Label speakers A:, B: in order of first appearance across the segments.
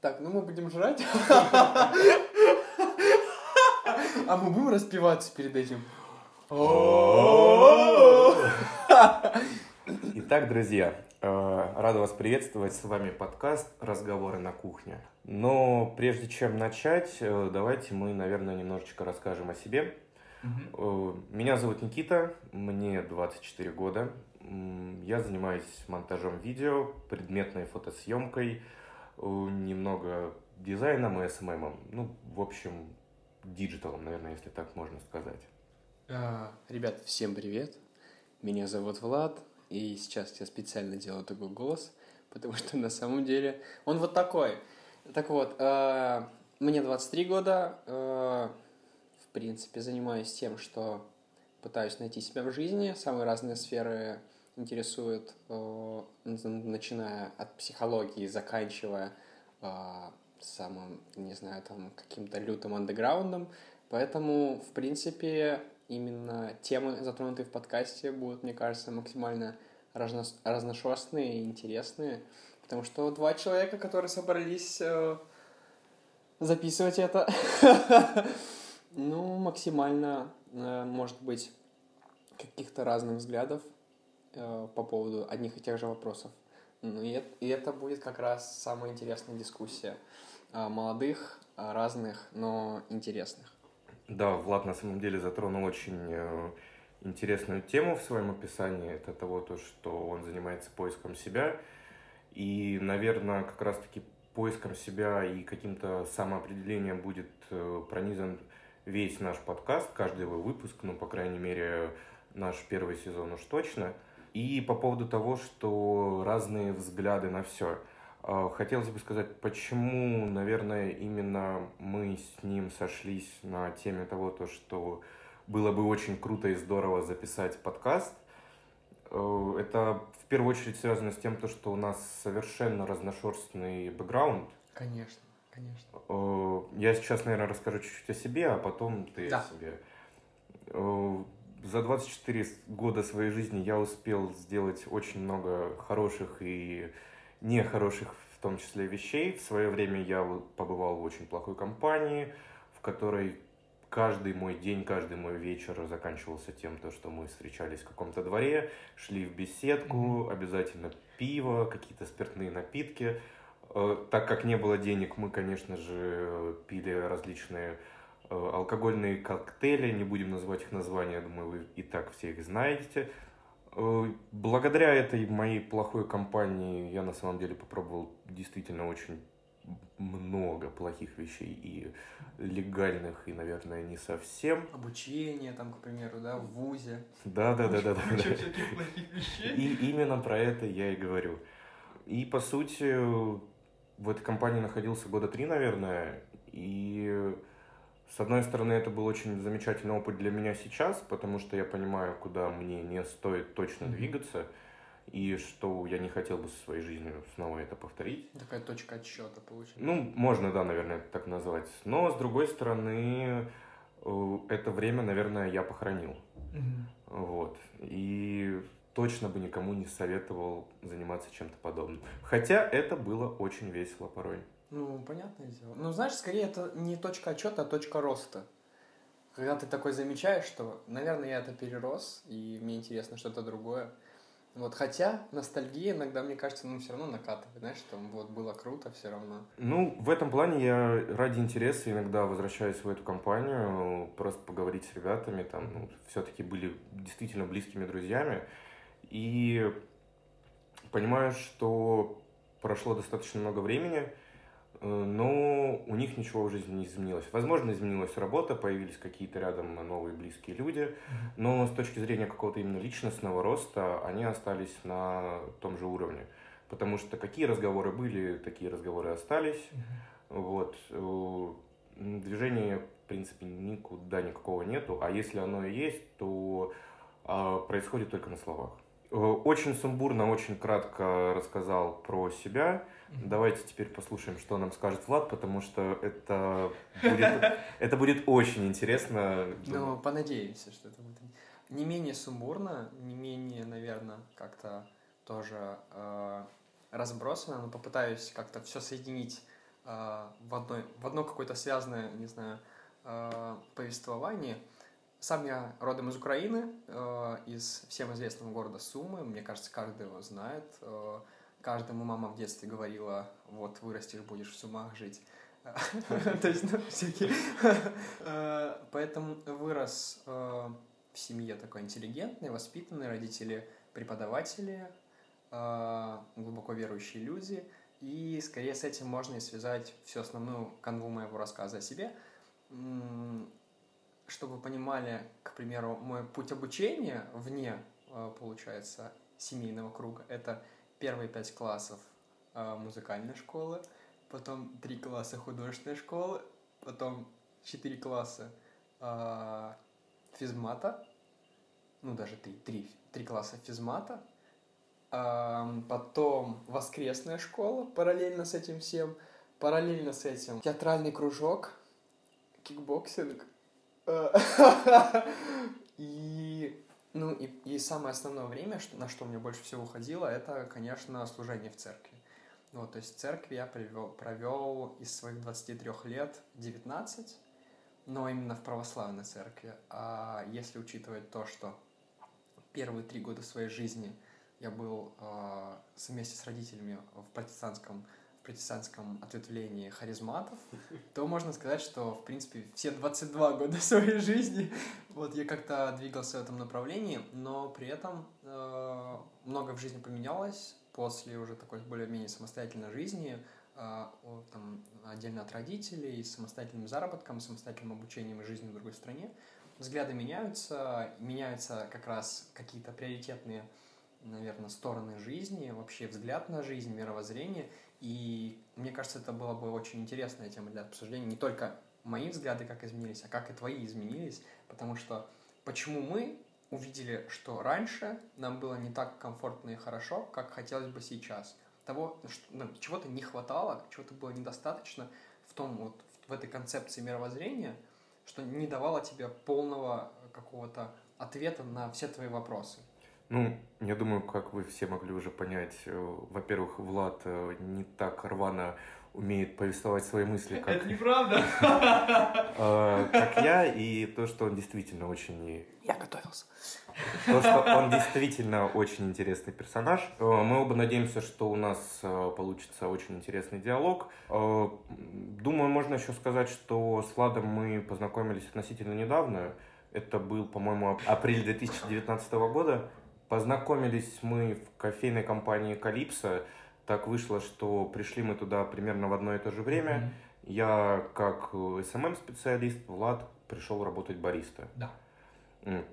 A: Так, ну мы будем жрать. А мы будем распиваться перед этим.
B: Итак, друзья, э, рада вас приветствовать. С вами подкаст «Разговоры на кухне». Но прежде чем начать, э, давайте мы, наверное, немножечко расскажем о себе. Э, Меня зовут Никита, мне 24 года. Я занимаюсь монтажом видео, предметной фотосъемкой, немного дизайном и SMM. Ну, в общем, диджиталом, наверное, если так можно сказать.
A: А, Ребят, всем привет. Меня зовут Влад, и сейчас я специально делаю такой голос, потому что на самом деле он вот такой. Так вот, э, мне 23 года, э, в принципе, занимаюсь тем, что пытаюсь найти себя в жизни, самые разные сферы интересуют, э, начиная от психологии, заканчивая э, самым, не знаю, там, каким-то лютым андеграундом. Поэтому, в принципе, именно темы, затронутые в подкасте, будут, мне кажется, максимально разно- разношерстные и интересные. Потому что два человека, которые собрались э, записывать это, ну, максимально, э, может быть, каких-то разных взглядов э, по поводу одних и тех же вопросов. Ну, и, и это будет как раз самая интересная дискуссия. э, молодых, э, разных, но интересных.
B: Да, Влад на самом деле затронул очень э, интересную тему в своем описании. Это того, то, что он занимается поиском себя. И, наверное, как раз-таки поиском себя и каким-то самоопределением будет э, пронизан весь наш подкаст, каждый его выпуск, ну, по крайней мере, наш первый сезон уж точно. И по поводу того, что разные взгляды на все. Хотелось бы сказать, почему, наверное, именно мы с ним сошлись на теме того, то, что было бы очень круто и здорово записать подкаст. Э, Это в первую очередь связано с тем, то, что у нас совершенно разношерстный бэкграунд.
A: Конечно, конечно.
B: Э, Я сейчас, наверное, расскажу чуть-чуть о себе, а потом ты
A: Да.
B: о себе. Э, За 24 года своей жизни я успел сделать очень много хороших и нехороших в том числе вещей. В свое время я побывал в очень плохой компании, в которой каждый мой день, каждый мой вечер заканчивался тем, то, что мы встречались в каком-то дворе, шли в беседку, обязательно пиво, какие-то спиртные напитки. Э, Так как не было денег, мы, конечно же, пили различные э, алкогольные коктейли, не будем называть их названия, я думаю, вы и так все их знаете. Э, Благодаря этой моей плохой компании я на самом деле попробовал действительно очень много плохих вещей и легальных, и, наверное, не совсем.
A: Обучение, там, к примеру, да, в ВУЗе.
B: Да, да, да, да, да. И именно про это я и говорю. И по сути в этой компании находился года три, наверное, и с одной стороны это был очень замечательный опыт для меня сейчас, потому что я понимаю, куда мне не стоит точно двигаться, и что я не хотел бы со своей жизнью снова это повторить.
A: Такая точка отсчета получилась.
B: Ну, можно, да, наверное, это так назвать. Но, с другой стороны, э, это время, наверное, я похоронил.
A: Мгм.
B: Вот. И точно бы никому не советовал заниматься чем-то подобным. Хотя это было очень весело порой.
A: Ну, понятное дело. Ну, знаешь, скорее это не точка отчета, а точка роста. Когда ты такой замечаешь, что, наверное, я это перерос, и мне интересно что-то другое. Вот, хотя ностальгия иногда, мне кажется, ну, все равно накатывает, знаешь, что вот было круто все равно.
B: Ну, в этом плане я ради интереса иногда возвращаюсь в эту компанию, просто поговорить с ребятами, там, ну, все-таки были действительно близкими друзьями, и понимаю, что прошло достаточно много времени, но у них ничего в жизни не изменилось. Возможно, изменилась работа, появились какие-то рядом новые близкие люди, но с точки зрения какого-то именно личностного роста они остались на том же уровне. Потому что какие разговоры были, такие разговоры остались. Вот. э, Движения, в принципе, никуда никакого нету. А если оно и есть, то а, происходит только на словах. Э, Очень сумбурно, очень кратко рассказал про себя. Давайте теперь послушаем, что нам скажет Влад, потому что это будет, это будет очень интересно.
A: Ну, понадеемся, что это будет не менее сумбурно, не менее, наверное, как-то тоже э, разбросано, но попытаюсь как-то все соединить э, в, одной, в одно какое-то связанное, не знаю, э, повествование. Сам я родом из Украины, э, из всем известного города Сумы. Мне кажется, каждый его знает. Э, каждому мама в детстве говорила, вот вырастешь, будешь в Сумах жить. То есть, ну, всякие. Э, поэтому вырос э, в семье такой интеллигентный, воспитанный, родители преподаватели, э, глубоко верующие люди. И скорее с этим можно и связать всю основную канву моего рассказа о себе. Чтобы вы понимали, к примеру, мой путь обучения вне, получается, семейного круга, это первые пять классов музыкальной школы – потом три класса художественной школы, потом четыре класса э, физмата, ну даже три, три, три класса физмата, э, потом воскресная школа параллельно с этим всем, параллельно с этим театральный кружок, кикбоксинг, и ну и, и самое основное время, что, на что мне больше всего уходило, это, конечно, служение в церкви. Вот, то есть в церкви я провел, провел из своих 23 лет 19, но именно в православной церкви. А если учитывать то, что первые три года своей жизни я был э, вместе с родителями в протестантском, протестантском ответвлении харизматов, то можно сказать, что, в принципе, все 22 года своей жизни вот я как-то двигался в этом направлении, но при этом э, много в жизни поменялось, после уже такой более-менее самостоятельной жизни, а, там, отдельно от родителей, с самостоятельным заработком, самостоятельным обучением и жизнью в другой стране, взгляды меняются, меняются как раз какие-то приоритетные, наверное, стороны жизни, вообще взгляд на жизнь, мировоззрение. И мне кажется, это была бы очень интересная тема для обсуждения. Не только мои взгляды как изменились, а как и твои изменились. Потому что почему мы увидели, что раньше нам было не так комфортно и хорошо, как хотелось бы сейчас. Того, что, ну, чего-то не хватало, чего-то было недостаточно в том вот, в этой концепции мировоззрения, что не давало тебе полного какого-то ответа на все твои вопросы.
B: Ну, я думаю, как вы все могли уже понять, э, во-первых, Влад э, не так рвано умеет повествовать свои мысли,
A: как... Это неправда!
B: Э, как я, и то, что он действительно очень...
A: Я готовился.
B: То, что он действительно очень интересный персонаж. Мы оба надеемся, что у нас получится очень интересный диалог. Думаю, можно еще сказать, что с Владом мы познакомились относительно недавно. Это был, по-моему, апрель 2019 года. Познакомились мы в кофейной компании «Калипсо», так вышло, что пришли мы туда примерно в одно и то же время. Mm-hmm. Я как SMM-специалист, Влад пришел работать бариста.
A: Да.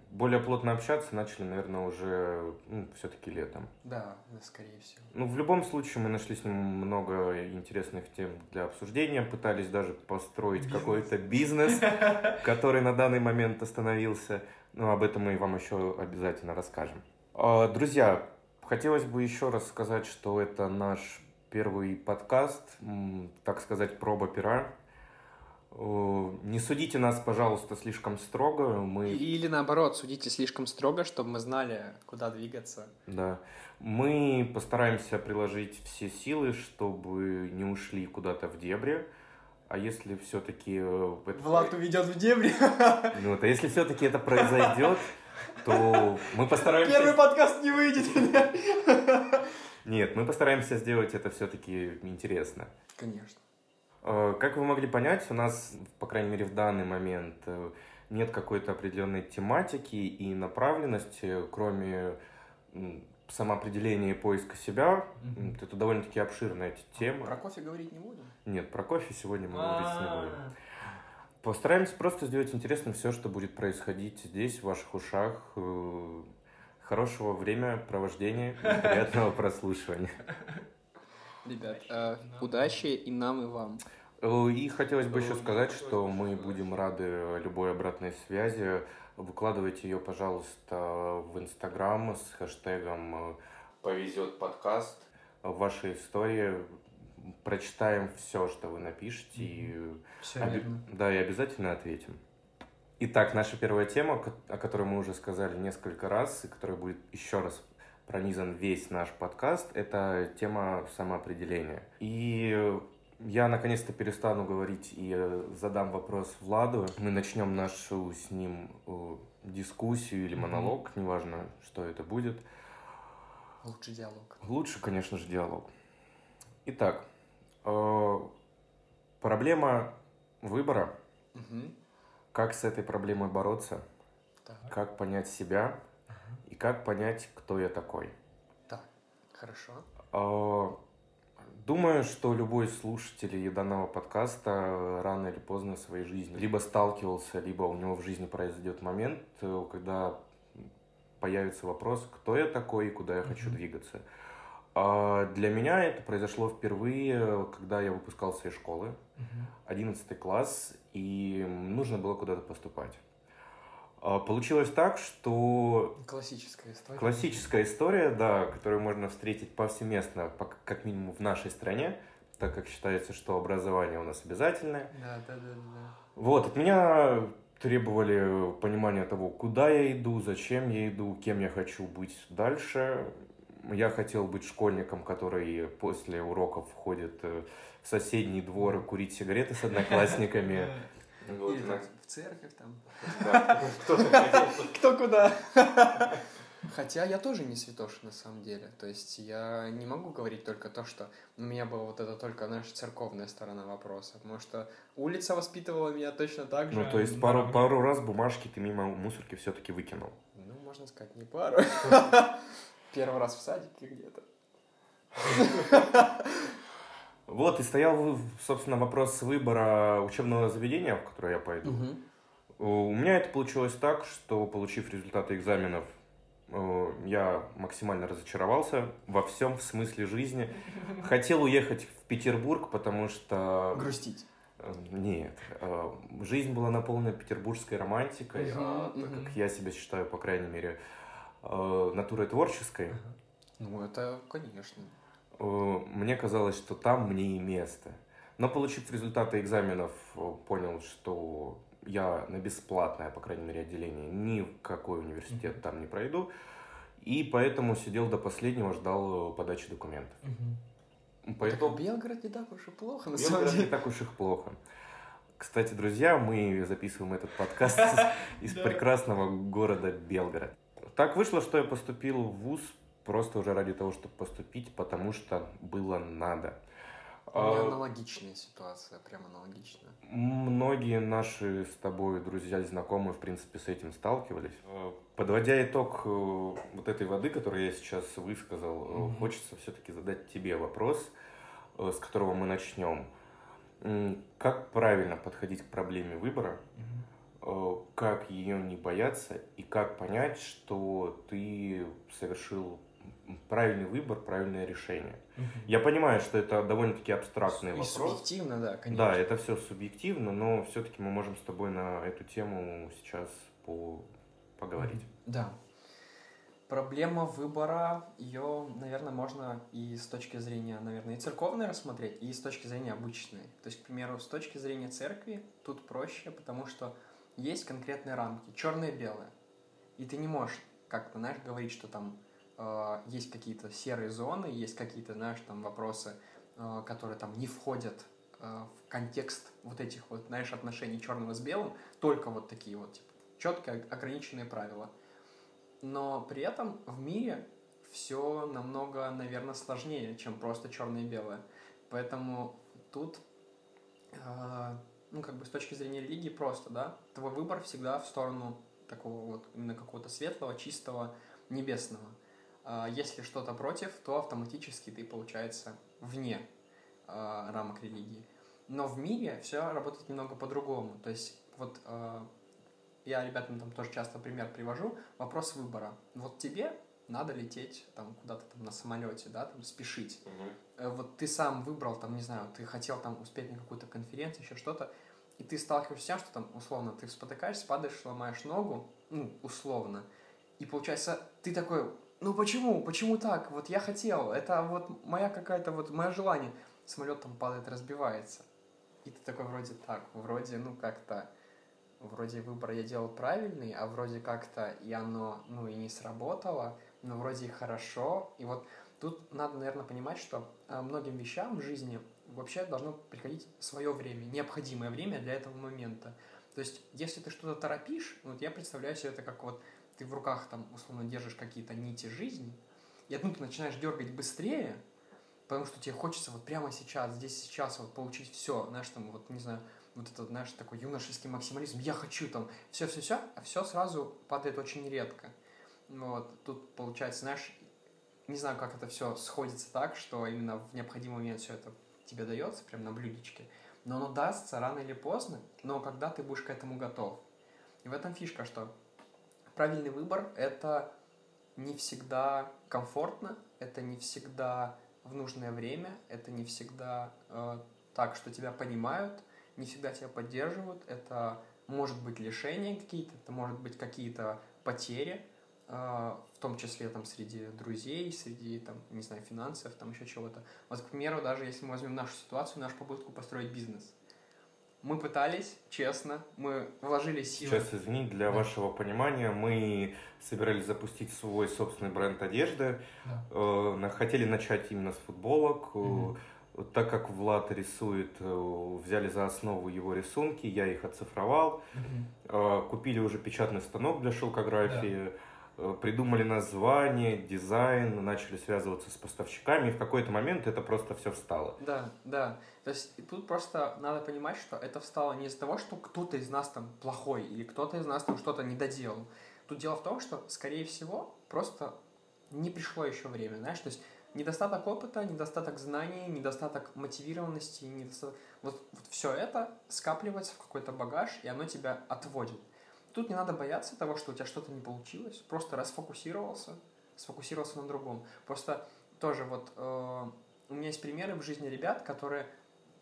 B: Более плотно общаться начали, наверное, уже ну, все-таки летом.
A: Да, да, скорее всего.
B: Ну, в любом случае, мы нашли с ним много интересных тем для обсуждения, пытались даже построить какой-то бизнес, который на данный момент остановился. Но об этом мы вам еще обязательно расскажем. А, друзья, Хотелось бы еще раз сказать, что это наш первый подкаст, так сказать, проба пера. Не судите нас, пожалуйста, слишком строго. Мы...
A: Или наоборот, судите слишком строго, чтобы мы знали, куда двигаться.
B: Да. Мы постараемся приложить все силы, чтобы не ушли куда-то в дебри. А если все-таки... Э,
A: Влад уведет в дебри.
B: Ну, вот, а если все-таки это произойдет, то мы постараемся...
A: Первый подкаст не выйдет.
B: Нет, мы постараемся сделать это все-таки интересно.
A: Конечно.
B: Э, как вы могли понять, у нас, по крайней мере, в данный момент э, нет какой-то определенной тематики и направленности, кроме самоопределения и поиска себя. Mm-hmm. Это довольно-таки обширная тема.
A: Про кофе говорить не будем?
B: Нет, про кофе сегодня мы говорить не будем. Постараемся просто сделать интересно все, что будет происходить здесь, в ваших ушах. Э, хорошего времяпровождения и приятного прослушивания.
A: Ребят, э, удачи и нам, и вам.
B: Э, и хотелось бы еще сказать, что мы будем рады любой обратной связи. Выкладывайте ее, пожалуйста, в Инстаграм с хэштегом «Повезет подкаст». Ваши истории прочитаем все, что вы напишете, и,
A: все оби-
B: да, и обязательно ответим. Итак, наша первая тема, о которой мы уже сказали несколько раз, и которая будет еще раз пронизан весь наш подкаст, это тема самоопределения. И я наконец-то перестану говорить и э, задам вопрос Владу. Мы начнем нашу с ним э, дискуссию или монолог, mm-hmm. неважно, что это будет.
A: Лучше диалог.
B: Лучше, конечно же, диалог. Итак, проблема выбора.
A: Угу.
B: Как с этой проблемой бороться?
A: Так.
B: Как понять себя? Угу. И как понять, кто я такой?
A: Так, хорошо.
B: Э, думаю, что любой слушатель данного подкаста рано или поздно в своей жизни либо сталкивался, либо у него в жизни произойдет момент, э, когда появится вопрос, кто я такой и куда я хочу двигаться. А для меня это произошло впервые, когда я выпускался из школы, 11 класс, и нужно было куда-то поступать. А получилось так, что...
A: Классическая история.
B: Классическая история, да, которую можно встретить повсеместно, как минимум в нашей стране, так как считается, что образование у нас обязательное.
A: Да, да, да, да.
B: Вот, от меня требовали понимания того, куда я иду, зачем я иду, кем я хочу быть дальше. Я хотел быть школьником, который после уроков ходит э, в соседний двор курить сигареты с одноклассниками.
A: Или в церковь там. Кто куда. Хотя я тоже не святош на самом деле. То есть я не могу говорить только то, что у меня была вот это только наша церковная сторона вопроса. Потому что улица воспитывала меня точно так же.
B: Ну, то есть пару, пару раз бумажки ты мимо мусорки все-таки выкинул.
A: Ну, можно сказать, не пару. Первый раз в садике где-то.
B: Вот, и стоял, собственно, вопрос выбора учебного заведения, в которое я пойду. У меня это получилось так, что, получив результаты экзаменов, э, я максимально разочаровался во всем в смысле жизни. Хотел уехать в Петербург, потому что...
A: Грустить.
B: Э, нет. Э, жизнь была наполнена петербургской романтикой, а, так как я себя считаю, по крайней мере, натурой творческой.
A: Ну, это, конечно.
B: Мне казалось, что там мне и место. Но, получив результаты экзаменов, понял, что я на бесплатное, по крайней мере, отделение ни в какой университет mm-hmm. там не пройду. И поэтому сидел до последнего, ждал подачи документов.
A: Mm-hmm. Поэтому... Так Белгород не так уж и плохо, на
B: Белгород
A: самом деле.
B: не так уж и плохо. Кстати, друзья, мы записываем этот подкаст из прекрасного города Белгород. Так вышло, что я поступил в ВУЗ просто уже ради того, чтобы поступить, потому что было надо.
A: У меня а, аналогичная ситуация, прям аналогичная.
B: Многие наши с тобой друзья и знакомые, в принципе, с этим сталкивались. Э, подводя итог э, вот этой воды, которую я сейчас высказал, mm-hmm. хочется все-таки задать тебе вопрос, с которого мы начнем. Как правильно подходить к проблеме выбора? Mm-hmm. Как ее не бояться и как понять, что ты совершил правильный выбор, правильное решение. Угу. Я понимаю, что это довольно-таки абстрактный
A: и
B: вопрос.
A: Субъективно, да, конечно.
B: Да, это все субъективно, но все-таки мы можем с тобой на эту тему сейчас по поговорить.
A: Да. Проблема выбора, ее, наверное, можно и с точки зрения, наверное, и церковной рассмотреть, и с точки зрения обычной. То есть, к примеру, с точки зрения церкви тут проще, потому что есть конкретные рамки, черное и белое. И ты не можешь как-то, знаешь, говорить, что там э, есть какие-то серые зоны, есть какие-то, знаешь, там вопросы, э, которые там не входят э, в контекст вот этих вот, знаешь, отношений черного с белым, только вот такие вот, типа, четко ограниченные правила. Но при этом в мире все намного, наверное, сложнее, чем просто черное и белое. Поэтому тут, э, ну, как бы с точки зрения религии просто, да, твой выбор всегда в сторону такого вот именно какого-то светлого, чистого, небесного. А, если что-то против, то автоматически ты, получается, вне э, рамок религии. Но в мире все работает немного по-другому. То есть вот э, я ребятам там тоже часто пример привожу. Вопрос выбора. Вот тебе надо лететь там куда-то там на самолете, да, там спешить. Угу. Вот ты сам выбрал там, не знаю, ты хотел там успеть на какую-то конференцию, еще что-то, и ты сталкиваешься с тем, что там условно ты спотыкаешься, падаешь, сломаешь ногу, ну, условно, и получается ты такой, ну почему, почему так? Вот я хотел, это вот моя какая-то, вот мое желание. Самолет там падает, разбивается. И ты такой вроде так, вроде, ну как-то, вроде выбор я делал правильный, а вроде как-то и оно, ну и не сработало, но вроде и хорошо. И вот тут надо, наверное, понимать, что а, многим вещам в жизни вообще должно приходить свое время, необходимое время для этого момента. То есть, если ты что-то торопишь, вот я представляю себе это как вот ты в руках там условно держишь какие-то нити жизни, и одну ты начинаешь дергать быстрее, потому что тебе хочется вот прямо сейчас, здесь сейчас вот получить все, знаешь, там вот, не знаю, вот это, знаешь, такой юношеский максимализм, я хочу там все-все-все, а все сразу падает очень редко. Вот, тут получается, знаешь, не знаю, как это все сходится так, что именно в необходимый момент все это тебе дается, прям на блюдечке, но оно дастся рано или поздно, но когда ты будешь к этому готов. И в этом фишка, что правильный выбор – это не всегда комфортно, это не всегда в нужное время, это не всегда э, так, что тебя понимают, не всегда тебя поддерживают, это может быть лишения какие-то, это может быть какие-то потери, в том числе там среди друзей, среди там, не знаю, финансов, там еще чего-то. Вот, к примеру, даже если мы возьмем нашу ситуацию, нашу попытку построить бизнес. Мы пытались, честно, мы вложили силы.
B: Сейчас, извини, для да. вашего понимания, мы собирались запустить свой собственный бренд одежды, да. э, хотели начать именно с футболок, угу. так как Влад рисует, э, взяли за основу его рисунки, я их оцифровал, угу. купили уже печатный станок для шелкографии, да придумали название, дизайн, начали связываться с поставщиками, и в какой-то момент это просто все встало.
A: Да, да. То есть тут просто надо понимать, что это встало не из-за того, что кто-то из нас там плохой, или кто-то из нас там что-то не доделал. Тут дело в том, что, скорее всего, просто не пришло еще время, знаешь, то есть недостаток опыта, недостаток знаний, недостаток мотивированности, недостаток... Вот, вот все это скапливается в какой-то багаж, и оно тебя отводит. Тут не надо бояться того, что у тебя что-то не получилось, просто расфокусировался, сфокусировался на другом. Просто тоже вот э, у меня есть примеры в жизни ребят, которые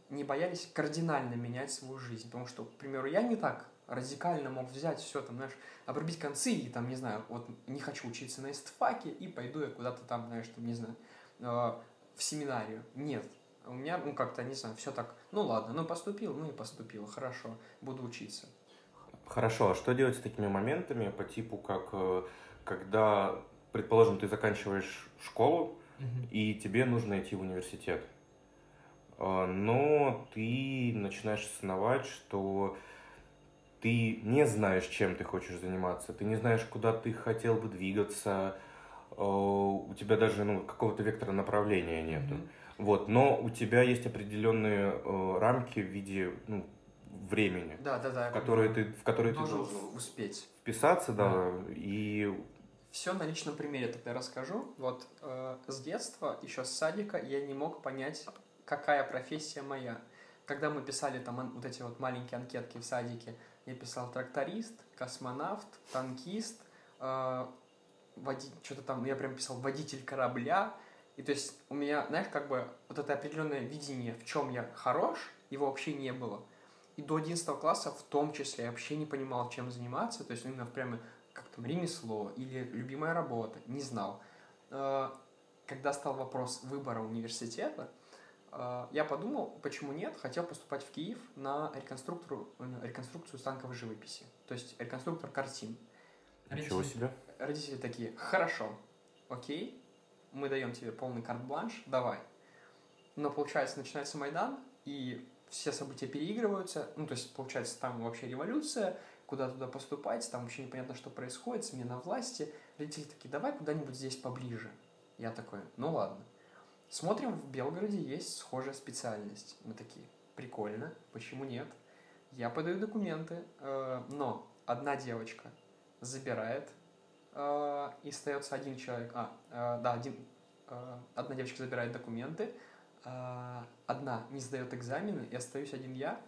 A: не боялись кардинально менять свою жизнь, потому что, к примеру, я не так радикально мог взять все там, знаешь, обрубить концы и там, не знаю, вот не хочу учиться на эстфаке и пойду я куда-то там, знаешь, там, не знаю, э, в семинарию. Нет. У меня, ну, как-то, не знаю, все так, ну, ладно, ну, поступил, ну, и поступил, хорошо, буду учиться.
B: Хорошо, а что делать с такими моментами по типу, как э, когда, предположим, ты заканчиваешь школу, mm-hmm. и тебе нужно идти в университет, э, но ты начинаешь осознавать, что ты не знаешь, чем ты хочешь заниматься, ты не знаешь, куда ты хотел бы двигаться, э, у тебя даже ну, какого-то вектора направления нету. Mm-hmm. Вот, но у тебя есть определенные э, рамки в виде ну, времени,
A: да, да, да,
B: в которые ты, в которые ты
A: должен успеть
B: вписаться, да, да. и
A: все на личном примере тогда расскажу. Вот э, с детства, еще с садика, я не мог понять, какая профессия моя. Когда мы писали там вот эти вот маленькие анкетки в садике, я писал тракторист, космонавт, танкист, э, води... что-то там, я прям писал водитель корабля. И то есть у меня, знаешь, как бы вот это определенное видение, в чем я хорош, его вообще не было. И до 11 класса в том числе я вообще не понимал, чем заниматься, то есть именно прямо как там ремесло или любимая работа, не знал. Э, когда стал вопрос выбора университета, э, я подумал, почему нет, хотел поступать в Киев на реконструктору, реконструкцию станковой живописи, то есть реконструктор картин.
B: Ничего родители, себе.
A: Родители такие, хорошо, окей, мы даем тебе полный карт-бланш, давай. Но получается, начинается Майдан, и все события переигрываются, ну, то есть, получается, там вообще революция, куда туда поступать, там вообще непонятно, что происходит, смена власти. Родители такие, давай куда-нибудь здесь поближе. Я такой, ну ладно. Смотрим, в Белгороде есть схожая специальность. Мы такие, прикольно, почему нет? Я подаю документы, э, но одна девочка забирает, э, и остается один человек, а, э, да, один, э, одна девочка забирает документы, а, одна не сдает экзамены, и остаюсь один я,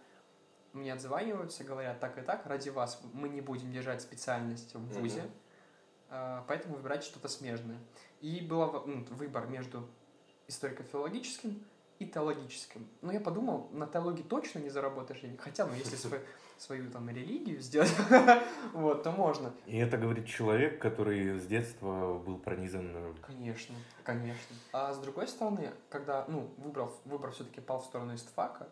A: мне отзваниваются, говорят, так и так, ради вас мы не будем держать специальность в ВУЗе, mm-hmm. поэтому выбирать что-то смежное. И был ну, выбор между историко-филологическим и теологическим. Но я подумал, на теологии точно не заработаешь денег, хотя, ну, если свой свою там религию сделать, вот, то можно.
B: И это говорит человек, который с детства был пронизан... Э,
A: конечно, конечно. А с другой стороны, когда, ну, выбрал, выбор все-таки пал в сторону истфака,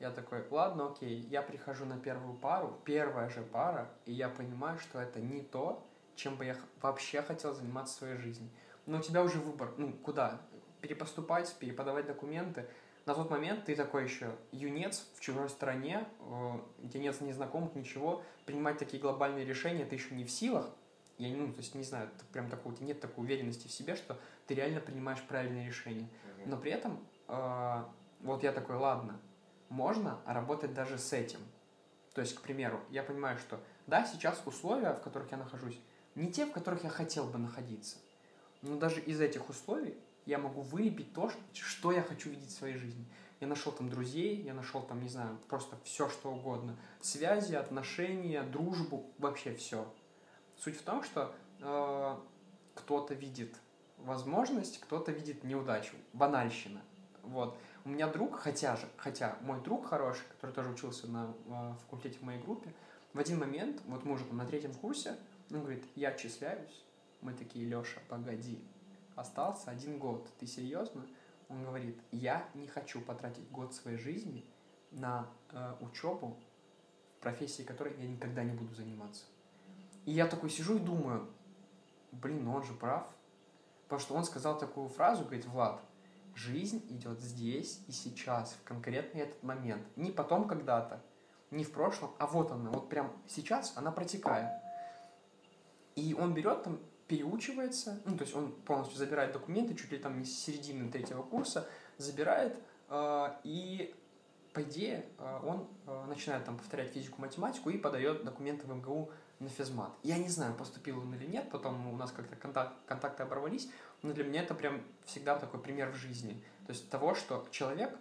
A: я такой, ладно, окей, я прихожу на первую пару, первая же пара, и я понимаю, что это не то, чем бы я вообще хотел заниматься в своей жизни. Но у тебя уже выбор, ну, куда? Перепоступать, переподавать документы. На тот момент ты такой еще юнец в чужой стране, э, у тебя нет незнакомых, ничего, принимать такие глобальные решения ты еще не в силах, я ну, то есть не знаю, прям такого, нет такой уверенности в себе, что ты реально принимаешь правильные решения. Но при этом, э, вот я такой, ладно, можно работать даже с этим. То есть, к примеру, я понимаю, что да, сейчас условия, в которых я нахожусь, не те, в которых я хотел бы находиться. Но даже из этих условий я могу вылепить то, что я хочу видеть в своей жизни. Я нашел там друзей, я нашел там, не знаю, просто все, что угодно. Связи, отношения, дружбу, вообще все. Суть в том, что э, кто-то видит возможность, кто-то видит неудачу, банальщина. Вот. У меня друг, хотя же, хотя мой друг хороший, который тоже учился на э, факультете в моей группе, в один момент, вот мы уже там на третьем курсе, он говорит, я отчисляюсь. Мы такие, Леша, погоди, остался один год, ты серьезно? Он говорит, я не хочу потратить год своей жизни на э, учебу в профессии, которой я никогда не буду заниматься. И я такой сижу и думаю, блин, ну он же прав. Потому что он сказал такую фразу, говорит, Влад, жизнь идет здесь и сейчас, в конкретный этот момент. Не потом когда-то, не в прошлом, а вот она, вот прям сейчас она протекает. И он берет там, переучивается, ну, то есть он полностью забирает документы, чуть ли там не с середины третьего курса, забирает, э, и по идее э, он э, начинает там повторять физику, математику и подает документы в МГУ на физмат. Я не знаю, поступил он или нет, потом у нас как-то контакт, контакты оборвались, но для меня это прям всегда такой пример в жизни. То есть того, что человек,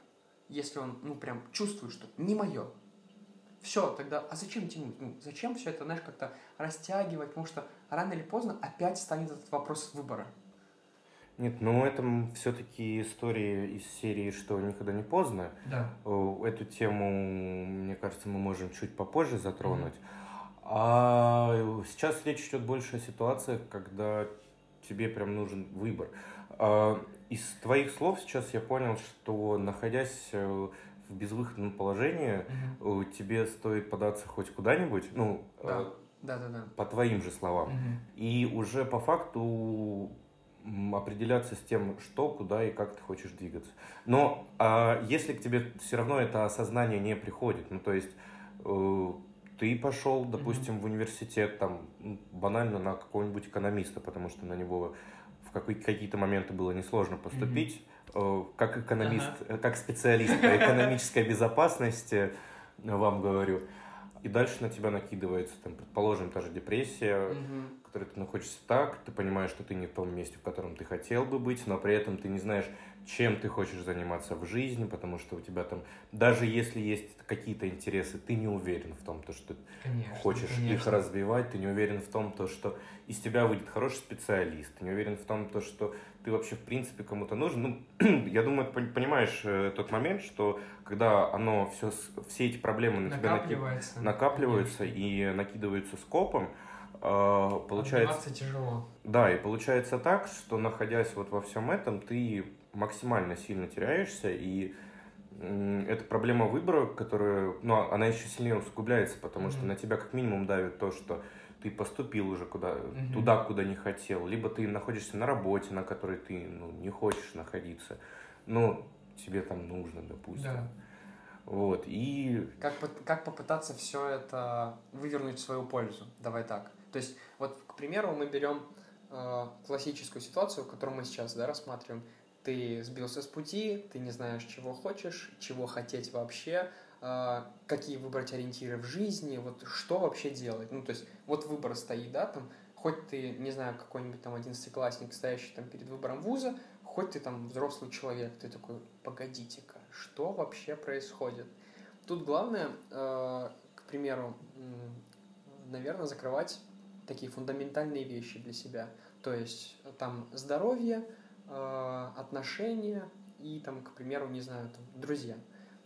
A: если он, ну, прям чувствует, что не мое, все, тогда, а зачем тянуть? Ну, зачем все это, знаешь, как-то растягивать? Потому что рано или поздно опять станет этот вопрос выбора.
B: Нет, ну это все-таки история из серии, что никогда не поздно.
A: Да.
B: Эту тему, мне кажется, мы можем чуть попозже затронуть. Mm-hmm. А сейчас речь идет больше о ситуациях, когда тебе прям нужен выбор. А, из твоих слов сейчас я понял, что находясь э, в безвыходном положении, угу. тебе стоит податься хоть куда-нибудь, ну,
A: да. Э, да, да, да.
B: по твоим же словам, угу. и уже по факту определяться с тем, что, куда и как ты хочешь двигаться. Но а если к тебе все равно это осознание не приходит, ну, то есть э, ты пошел, допустим, mm в университет, там, банально на какого-нибудь экономиста, потому что на него в какие-то моменты было несложно поступить, как экономист, ага. Э, как специалист по экономической безопасности, вам говорю. И дальше на тебя накидывается, там, предположим, та же депрессия, угу. в которой ты находишься так, ты понимаешь, что ты не в том месте, в котором ты хотел бы быть, но при этом ты не знаешь, чем ты хочешь заниматься в жизни, потому что у тебя там, даже если есть какие-то интересы, ты не уверен в том, то, что конечно, хочешь конечно. их развивать, ты не уверен в том, то, что из тебя выйдет хороший специалист, ты не уверен в том, то, что ты вообще в принципе кому-то нужен. Ну, я думаю, ты понимаешь э, тот момент, что когда оно все, все эти проблемы на тебя накапливаются, накапливаются и накидываются скопом, э, получается...
A: тяжело.
B: Да, и получается так, что находясь вот во всем этом, ты максимально сильно теряешься, и эта проблема выбора, которая, ну, она еще сильнее усугубляется, потому mm-hmm. что на тебя как минимум давит то, что ты поступил уже куда, mm-hmm. туда, куда не хотел, либо ты находишься на работе, на которой ты ну, не хочешь находиться, но тебе там нужно, допустим. Да. Вот, и...
A: Как, как попытаться все это вывернуть в свою пользу? Давай так. То есть, вот, к примеру, мы берем э, классическую ситуацию, которую мы сейчас да, рассматриваем ты сбился с пути, ты не знаешь, чего хочешь, чего хотеть вообще, какие выбрать ориентиры в жизни, вот что вообще делать. Ну, то есть, вот выбор стоит, да, там, хоть ты, не знаю, какой-нибудь там одиннадцатиклассник, стоящий там перед выбором вуза, хоть ты там взрослый человек, ты такой, погодите-ка, что вообще происходит? Тут главное, э, к примеру, наверное, закрывать такие фундаментальные вещи для себя. То есть там здоровье, Э, отношения и, там, к примеру, не знаю, там, друзья.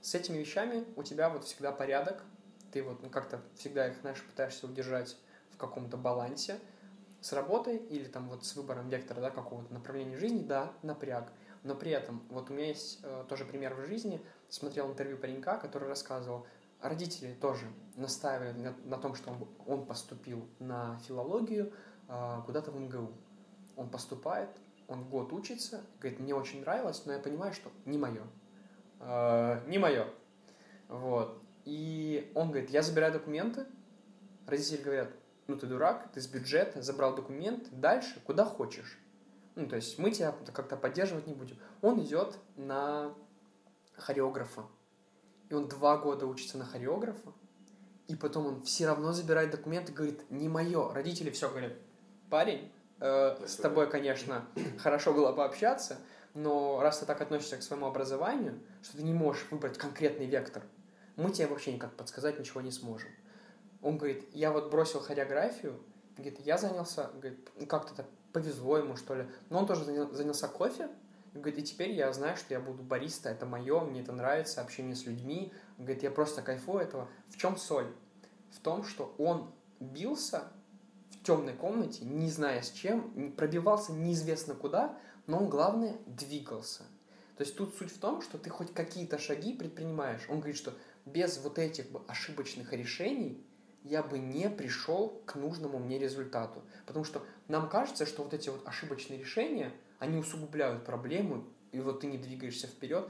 A: С этими вещами у тебя вот всегда порядок, ты вот ну, как-то всегда их, знаешь, пытаешься удержать в каком-то балансе. С работой или там вот с выбором вектора, да, какого-то направления жизни, да, напряг. Но при этом, вот у меня есть э, тоже пример в жизни, смотрел интервью паренька, который рассказывал, родители тоже настаивали на, на том, что он, он поступил на филологию э, куда-то в МГУ. Он поступает, он год учится, говорит, мне очень нравилось, но я понимаю, что не мое. Э, не мое. Вот. И он говорит, я забираю документы, родители говорят, ну ты дурак, ты с бюджета забрал документы, дальше куда хочешь. Ну, то есть мы тебя как-то поддерживать не будем. Он идет на хореографа. И он два года учится на хореографа, и потом он все равно забирает документы говорит, не мое. Родители все говорят, парень, э, с тобой, конечно, хорошо было пообщаться, но раз ты так относишься к своему образованию, что ты не можешь выбрать конкретный вектор, мы тебе вообще никак подсказать ничего не сможем. Он говорит, я вот бросил хореографию, говорит, я занялся, говорит, «Ну, как-то так повезло ему, что ли. Но он тоже занялся кофе, говорит, и теперь я знаю, что я буду бариста, это мое, мне это нравится, общение с людьми. Говорит, я просто кайфую этого. В чем соль? В том, что он бился в темной комнате, не зная с чем, пробивался неизвестно куда, но он, главное, двигался. То есть тут суть в том, что ты хоть какие-то шаги предпринимаешь. Он говорит, что без вот этих ошибочных решений я бы не пришел к нужному мне результату. Потому что нам кажется, что вот эти вот ошибочные решения, они усугубляют проблему, и вот ты не двигаешься вперед.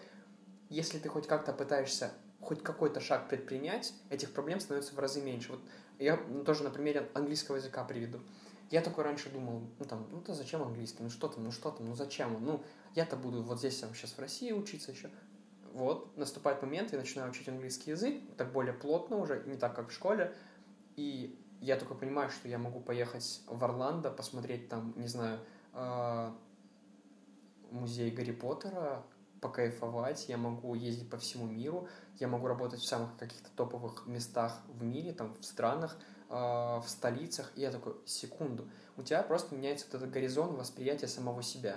A: Если ты хоть как-то пытаешься хоть какой-то шаг предпринять, этих проблем становится в разы меньше. Вот я тоже на примере английского языка приведу. Я такой раньше думал, ну там, ну то зачем английский, ну что там, ну что там, ну зачем Ну я-то буду вот здесь там сейчас в России учиться еще. Вот, наступает момент, я начинаю учить английский язык, так более плотно уже, не так, как в школе. И я только понимаю, что я могу поехать в Орландо, посмотреть там, не знаю, э, музей Гарри Поттера, покайфовать, я могу ездить по всему миру, я могу работать в самых каких-то топовых местах в мире, там, в странах, в столицах. И я такой, секунду, у тебя просто меняется вот этот горизонт восприятия самого себя.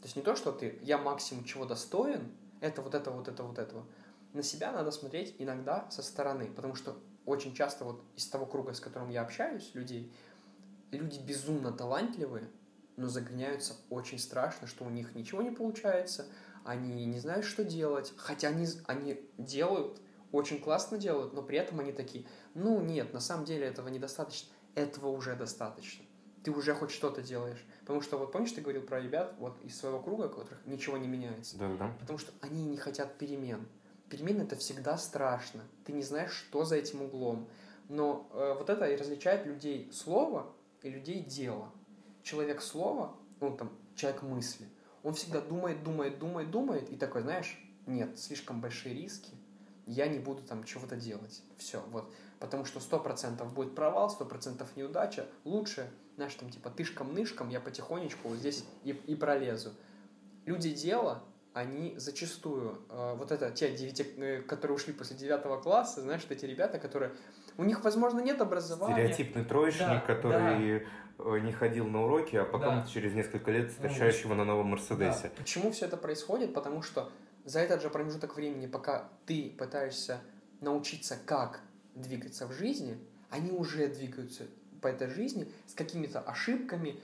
A: То есть не то, что ты, я максимум чего достоин, это вот это, вот это, вот этого. На себя надо смотреть иногда со стороны, потому что очень часто вот из того круга, с которым я общаюсь, людей, люди безумно талантливые, но загоняются очень страшно, что у них ничего не получается, они не знают, что делать, хотя они, они делают, очень классно делают, но при этом они такие, ну нет, на самом деле этого недостаточно, этого уже достаточно. Ты уже хоть что-то делаешь. Потому что, вот помнишь, ты говорил про ребят вот из своего круга, у которых ничего не меняется?
B: Да, да.
A: Потому что они не хотят перемен перемены это всегда страшно. Ты не знаешь, что за этим углом. Но э, вот это и различает людей слова и людей дела. Человек слова, ну там, человек мысли, он всегда думает, думает, думает, думает, и такой, знаешь, нет, слишком большие риски, я не буду там чего-то делать. Все, вот. Потому что сто процентов будет провал, сто процентов неудача. Лучше, знаешь, там типа тышком-нышком я потихонечку вот здесь и, и пролезу. Люди дела, они зачастую, э, вот это те, девяти, э, которые ушли после девятого класса, знаешь, что эти ребята, которые, у них, возможно, нет образования.
B: Стереотипный троечник, да, который да. Э, не ходил на уроки, а потом да. через несколько лет встречаешь его на новом Мерседесе.
A: Да. Почему все это происходит? Потому что за этот же промежуток времени, пока ты пытаешься научиться, как двигаться в жизни, они уже двигаются по этой жизни с какими-то ошибками,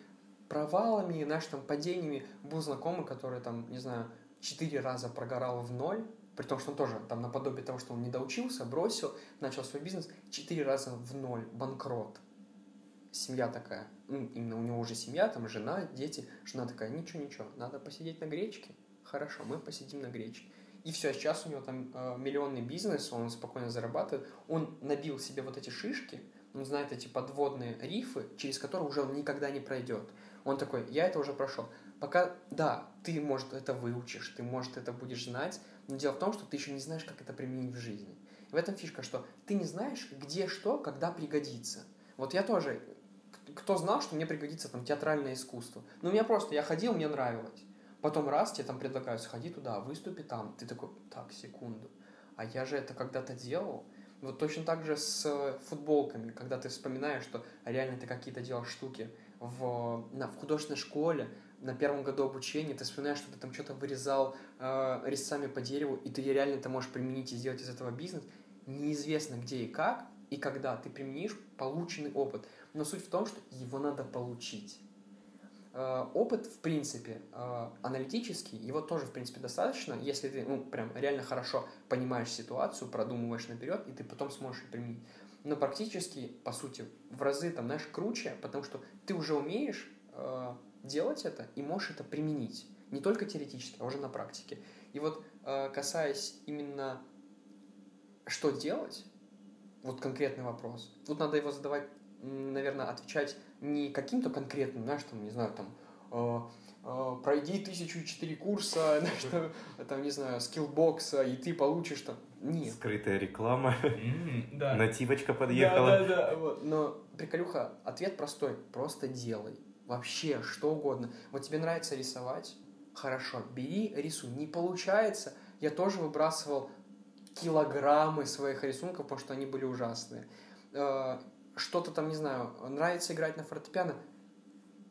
A: провалами, знаешь, там, падениями. Был знакомый, который там, не знаю, четыре раза прогорал в ноль, при том, что он тоже там наподобие того, что он не доучился, бросил, начал свой бизнес, четыре раза в ноль, банкрот. Семья такая, ну, именно у него уже семья, там жена, дети, жена такая, ничего, ничего, надо посидеть на гречке, хорошо, мы посидим на гречке. И все, сейчас у него там э, миллионный бизнес, он спокойно зарабатывает, он набил себе вот эти шишки, он знает эти подводные рифы, через которые уже он никогда не пройдет. Он такой, я это уже прошел. Пока, да, ты, может, это выучишь, ты, может, это будешь знать, но дело в том, что ты еще не знаешь, как это применить в жизни. В этом фишка, что ты не знаешь, где что, когда пригодится. Вот я тоже, кто знал, что мне пригодится там театральное искусство? Ну, у меня просто, я ходил, мне нравилось. Потом раз тебе там предлагают, сходи туда, выступи там. Ты такой, так, секунду. А я же это когда-то делал. Вот точно так же с футболками, когда ты вспоминаешь, что реально ты какие-то делал штуки в, на, в художественной школе, на первом году обучения, ты вспоминаешь, что ты там что-то вырезал э, резцами по дереву, и ты реально это можешь применить и сделать из этого бизнес, неизвестно где и как, и когда ты применишь полученный опыт. Но суть в том, что его надо получить. Э, опыт, в принципе, э, аналитический, его тоже, в принципе, достаточно, если ты, ну, прям реально хорошо понимаешь ситуацию, продумываешь наперед, и ты потом сможешь ее применить. Но практически, по сути, в разы, там, знаешь, круче, потому что ты уже умеешь э, делать это и можешь это применить. Не только теоретически, а уже на практике. И вот э, касаясь именно что делать, вот конкретный вопрос. Тут надо его задавать, наверное, отвечать не каким-то конкретным, знаешь, там, не знаю, там, э, э, пройди тысячу четыре курса, там, не знаю, скиллбокса, и ты получишь там... Нет.
B: Скрытая реклама.
A: Да.
B: Нативочка подъехала.
A: Да, да, да. Вот. Но, приколюха, ответ простой. Просто делай. Вообще, что угодно. Вот тебе нравится рисовать? Хорошо, бери, рисуй. Не получается? Я тоже выбрасывал килограммы своих рисунков, потому что они были ужасные. Э, что-то там, не знаю, нравится играть на фортепиано,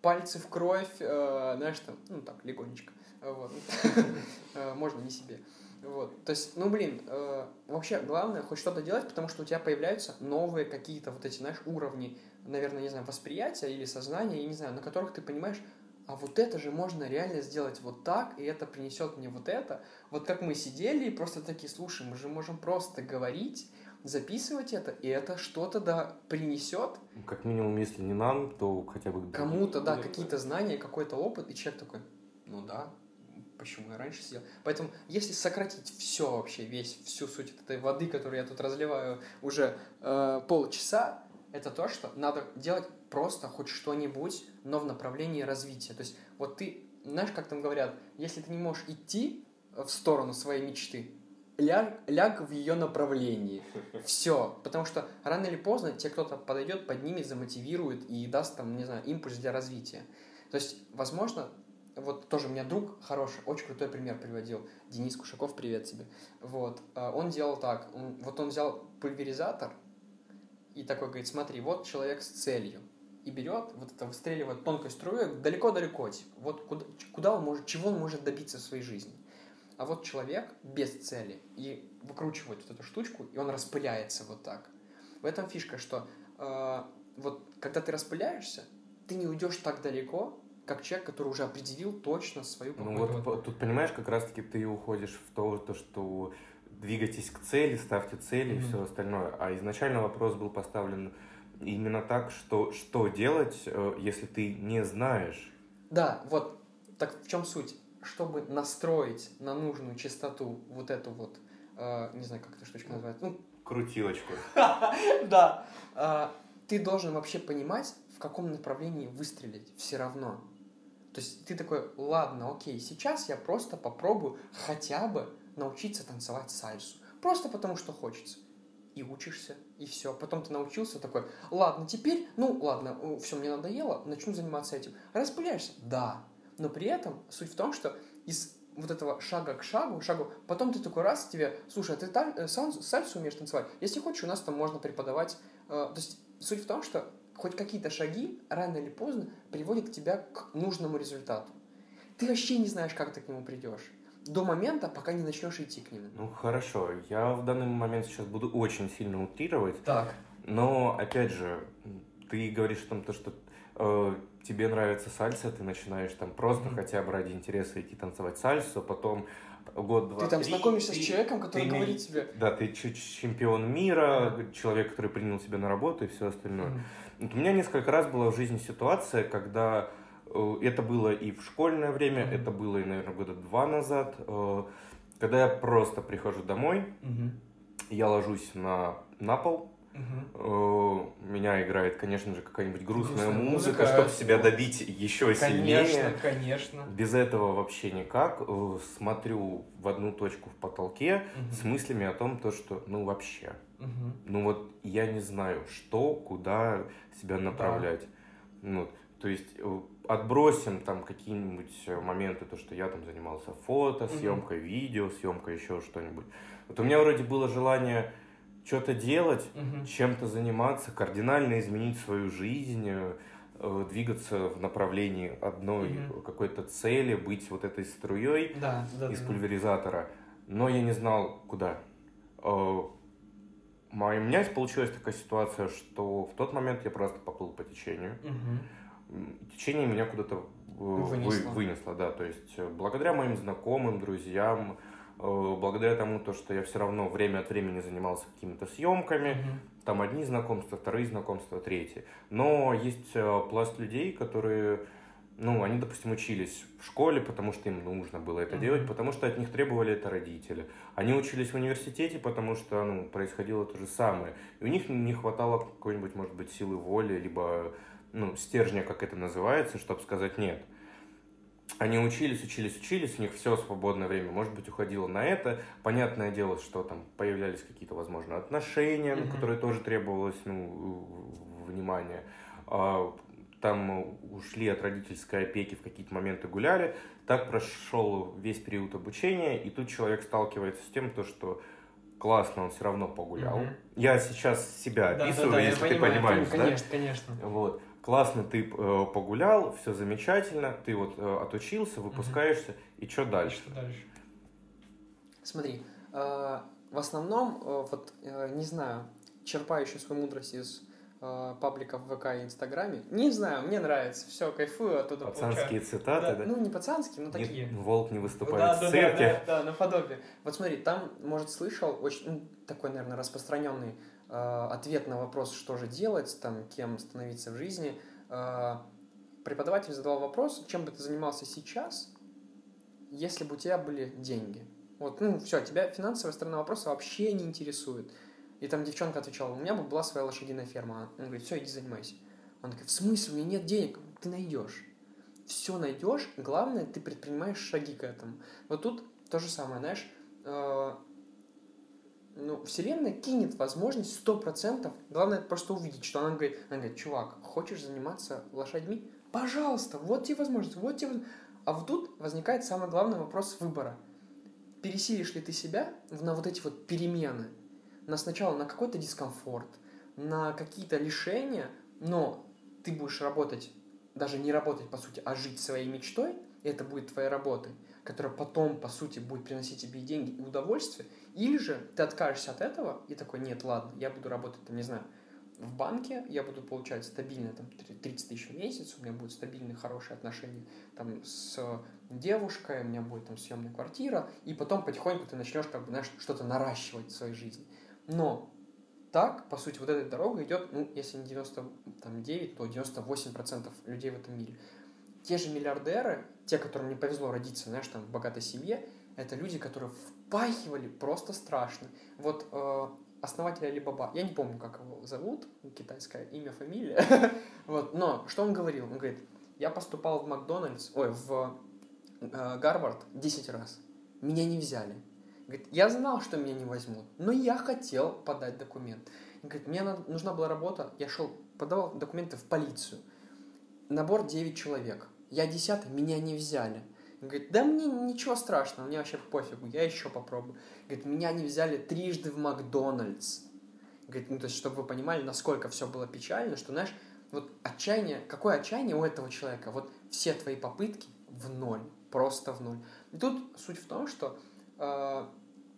A: пальцы в кровь, э, знаешь, там, ну так, легонечко. Вот. Э, можно не себе. Вот. То есть, ну, блин, вообще главное хоть что-то делать, потому что у тебя появляются новые какие-то вот эти, знаешь, уровни, наверное, не знаю, восприятия или сознания, я не знаю, на которых ты понимаешь, а вот это же можно реально сделать вот так, и это принесет мне вот это. Вот как мы сидели и просто такие, слушай, мы же можем просто говорить, записывать это, и это что-то да принесет.
B: Как минимум, если не нам, то хотя бы...
A: Кому-то, да, какие-то знания, какой-то опыт, и человек такой, ну да, почему я раньше сидел. Поэтому, если сократить все вообще, весь, всю суть этой воды, которую я тут разливаю уже э, полчаса, это то, что надо делать просто хоть что-нибудь, но в направлении развития. То есть вот ты, знаешь, как там говорят, если ты не можешь идти в сторону своей мечты, ляг, ляг в ее направлении. Все. Потому что рано или поздно тебе кто-то подойдет, поднимет, замотивирует и даст там, не знаю, импульс для развития. То есть, возможно, вот тоже у меня друг хороший, очень крутой пример приводил. Денис Кушаков, привет тебе. Вот. А он делал так. Он, вот он взял пульверизатор и такой говорит, смотри, вот человек с целью и берет, вот это выстреливает тонкой струей далеко-далеко, типа, вот куда, куда он может, чего он может добиться в своей жизни. А вот человек без цели и выкручивает вот эту штучку, и он распыляется вот так. В этом фишка, что э, вот когда ты распыляешься, ты не уйдешь так далеко, как человек, который уже определил точно свою
B: Ну вот, тут понимаешь, как раз-таки ты уходишь в то, то что двигайтесь к цели, ставьте цели mm-hmm. и все остальное. А изначально вопрос был поставлен именно так, что что делать, э, если ты не знаешь.
A: Да, вот так в чем суть? Чтобы настроить на нужную частоту вот эту вот, э, не знаю, как эта штучка называется, ну...
B: Крутилочку.
A: Да. Э, ты должен вообще понимать, в каком направлении выстрелить все равно. То есть ты такой, ладно, окей, сейчас я просто попробую хотя бы научиться танцевать сальсу. Просто потому, что хочется и учишься, и все. Потом ты научился такой, ладно, теперь, ну ладно, все, мне надоело, начну заниматься этим. Распыляешься? Да. Но при этом суть в том, что из вот этого шага к шагу, шагу, потом ты такой раз тебе, слушай, а ты та, э, сальсу умеешь танцевать? Если хочешь, у нас там можно преподавать. Э, то есть суть в том, что хоть какие-то шаги рано или поздно приводят тебя к нужному результату. Ты вообще не знаешь, как ты к нему придешь до момента, пока не начнешь идти к нему.
B: Ну хорошо, я в данный момент сейчас буду очень сильно утрировать.
A: Так.
B: Но опять же, ты говоришь о том, то, что э, тебе нравится сальса, ты начинаешь там просто mm-hmm. хотя бы ради интереса идти танцевать сальсу, потом год, два,
A: Ты там
B: три,
A: знакомишься
B: ты,
A: с человеком, который ты, говорит тебе...
B: Да, ты чемпион мира, mm-hmm. человек, который принял тебя на работу и все остальное. Mm-hmm. Вот у меня несколько раз была в жизни ситуация, когда Э, это было и в школьное время, mm-hmm. это было и, наверное, года два назад. Э, когда я просто прихожу домой, mm-hmm. я ложусь на, на пол, Угу. Меня играет, конечно же, какая-нибудь грустная, грустная музыка, музыка, чтобы себя добить еще
A: конечно,
B: сильнее.
A: Конечно, конечно.
B: Без этого вообще никак. Смотрю в одну точку в потолке угу. с мыслями о том, то, что ну вообще. Угу. Ну вот я не знаю, что, куда себя направлять. Да. Ну, то есть отбросим там какие-нибудь э, моменты, то, что я там занимался фото, съемкой mm-hmm. видео, съемкой еще что-нибудь. Вот у меня вроде было желание что-то делать, mm-hmm. чем-то заниматься, кардинально изменить свою жизнь, э, э, двигаться в направлении одной mm-hmm. какой-то цели, быть вот этой струей
A: да, да,
B: из да. пульверизатора. Но я не знал, куда. У меня получилась такая ситуация, что в тот момент я просто поплыл по течению. Mm-hmm течение меня куда-то э, вынесло. Вы, вынесло, да, то есть э, благодаря моим знакомым, друзьям, э, благодаря тому, то, что я все равно время от времени занимался какими-то съемками, mm-hmm. там одни знакомства, вторые знакомства, третьи. Но есть пласт людей, которые ну, они, допустим, учились в школе, потому что им нужно было это mm-hmm. делать, потому что от них требовали это родители. Они учились в университете, потому что, ну, происходило то же самое. И у них не хватало какой-нибудь, может быть, силы воли, либо, ну, стержня, как это называется, чтобы сказать «нет». Они учились, учились, учились, у них все свободное время, может быть, уходило на это. Понятное дело, что там появлялись какие-то, возможно, отношения, mm-hmm. которые тоже требовалось, ну, внимания а, там ушли от родительской опеки, в какие-то моменты гуляли. Так прошел весь период обучения, и тут человек сталкивается с тем, то, что классно, он все равно погулял. Mm-hmm. Я сейчас себя да, описываю, да, да, если ты понимаю, понимаешь,
C: конечно, да? Конечно,
B: Вот. Классно ты э, погулял, все замечательно, ты вот э, отучился, выпускаешься, mm-hmm. и что дальше?
C: Что дальше?
A: Смотри, э, в основном, э, вот, э, не знаю, черпаю еще свою мудрость из э, пабликов в ВК и Инстаграме. Не знаю, мне нравится, все, кайфую оттуда
B: Пацанские получаю. цитаты, да,
A: да? Ну, не пацанские, но такие.
B: Не, волк не выступает
A: да,
B: в цирке.
A: Да, да, да, наподобие. Вот смотри, там, может, слышал очень ну, такой, наверное, распространенный ответ на вопрос, что же делать, там, кем становиться в жизни. Э, преподаватель задавал вопрос, чем бы ты занимался сейчас, если бы у тебя были деньги. Вот, ну, все, тебя финансовая сторона вопроса вообще не интересует. И там девчонка отвечала, у меня бы была своя лошадиная ферма. Он говорит, все, иди занимайся. Он такой, в смысле, у меня нет денег? Ты найдешь. Все найдешь, главное, ты предпринимаешь шаги к этому. Вот тут то же самое, знаешь, э, ну, Вселенная кинет возможность сто процентов. Главное просто увидеть, что она говорит, она говорит, чувак, хочешь заниматься лошадьми? Пожалуйста, вот тебе возможность, вот тебе А вот тут возникает самый главный вопрос выбора. Пересилишь ли ты себя на вот эти вот перемены – на сначала на какой-то дискомфорт, на какие-то лишения, но ты будешь работать, даже не работать по сути, а жить своей мечтой, и это будет твоей работой, которая потом, по сути, будет приносить тебе деньги и удовольствие, или же ты откажешься от этого и такой, нет, ладно, я буду работать, там, не знаю, в банке, я буду получать стабильно там, 30 тысяч в месяц, у меня будут стабильные хорошие отношения там, с девушкой, у меня будет там съемная квартира, и потом потихоньку ты начнешь как бы, знаешь, что-то наращивать в своей жизни. Но так, по сути, вот эта дорога идет, ну, если не 99, то 98% людей в этом мире. Те же миллиардеры, те, которым не повезло родиться, знаешь, там, в богатой семье, это люди, которые впахивали просто страшно. Вот э, основатель Алибаба, я не помню, как его зовут, китайское имя, фамилия, вот, но что он говорил? Он говорит, я поступал в Макдональдс, ой, в э, Гарвард 10 раз, меня не взяли. Говорит, я знал, что меня не возьмут, но я хотел подать документ. Говорит, мне нужна была работа, я шел, подавал документы в полицию. Набор 9 человек. Я десятый, меня не взяли. Говорит, да мне ничего страшного, мне вообще пофигу, я еще попробую. Говорит, меня не взяли трижды в Макдональдс. Говорит, ну то есть, чтобы вы понимали, насколько все было печально, что, знаешь, вот отчаяние, какое отчаяние у этого человека, вот все твои попытки в ноль, просто в ноль. И тут суть в том, что э,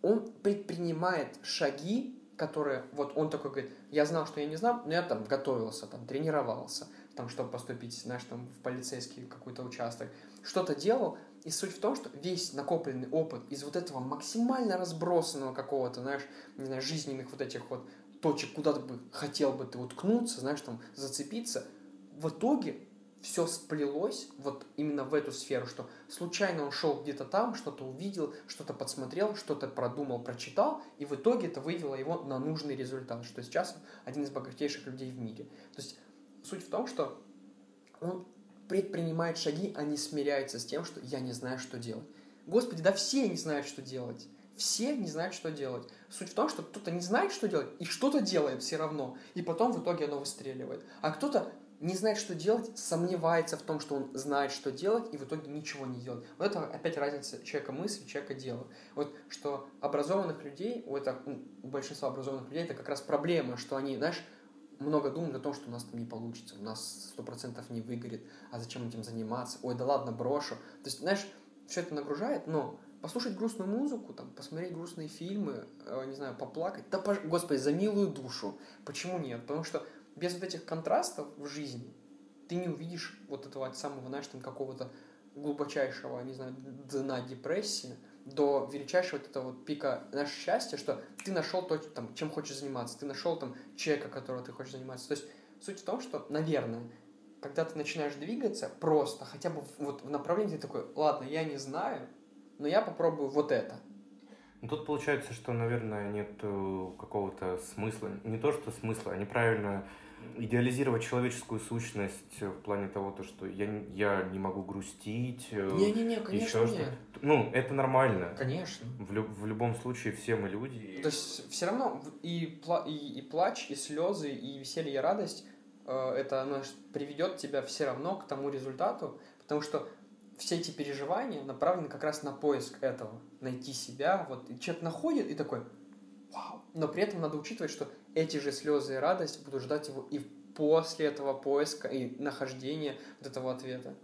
A: он предпринимает шаги, которые, вот он такой говорит, я знал, что я не знал, но я там готовился, там, тренировался, там, чтобы поступить, знаешь, там, в полицейский какой-то участок, что-то делал, и суть в том, что весь накопленный опыт из вот этого максимально разбросанного какого-то, знаешь, не знаю, жизненных вот этих вот точек, куда ты бы хотел бы ты уткнуться, знаешь, там, зацепиться, в итоге все сплелось вот именно в эту сферу, что случайно он шел где-то там, что-то увидел, что-то подсмотрел, что-то продумал, прочитал, и в итоге это вывело его на нужный результат, что сейчас один из богатейших людей в мире. То есть суть в том, что он предпринимает шаги, а не смиряется с тем, что я не знаю, что делать. Господи, да все не знают, что делать. Все не знают, что делать. Суть в том, что кто-то не знает, что делать, и что-то делает все равно. И потом в итоге оно выстреливает. А кто-то не знает, что делать, сомневается в том, что он знает, что делать, и в итоге ничего не делает. Вот это опять разница человека мысли, человека дела. Вот что образованных людей, у, это, у большинства образованных людей это как раз проблема, что они, знаешь, много думают о том, что у нас там не получится, у нас сто процентов не выгорит, а зачем этим заниматься, ой, да ладно, брошу. То есть, знаешь, все это нагружает, но послушать грустную музыку, там, посмотреть грустные фильмы, э, не знаю, поплакать, да, господи, за милую душу. Почему нет? Потому что без вот этих контрастов в жизни ты не увидишь вот этого самого, знаешь, там какого-то глубочайшего, не знаю, дна депрессии, до величайшего вот этого вот пика нашего счастья, что ты нашел то, там, чем хочешь заниматься, ты нашел там человека, которого ты хочешь заниматься. То есть суть в том, что, наверное, когда ты начинаешь двигаться просто, хотя бы вот в направлении, ты такой, ладно, я не знаю, но я попробую вот это.
B: Ну, тут получается, что, наверное, нет какого-то смысла, не то что смысла, а неправильно идеализировать человеческую сущность в плане того, то, что я, я не могу грустить.
A: Э, Не-не-не, конечно
B: еще нет. Ну, это нормально.
A: Конечно.
B: В, лю- в любом случае все мы люди.
A: То есть все равно и, пла- и, и плач, и слезы, и веселье, и радость, э, это оно приведет тебя все равно к тому результату, потому что все эти переживания направлены как раз на поиск этого, найти себя, вот, и человек находит и такой, вау, но при этом надо учитывать, что эти же слезы и радость будут ждать его и после этого поиска и нахождения вот этого ответа.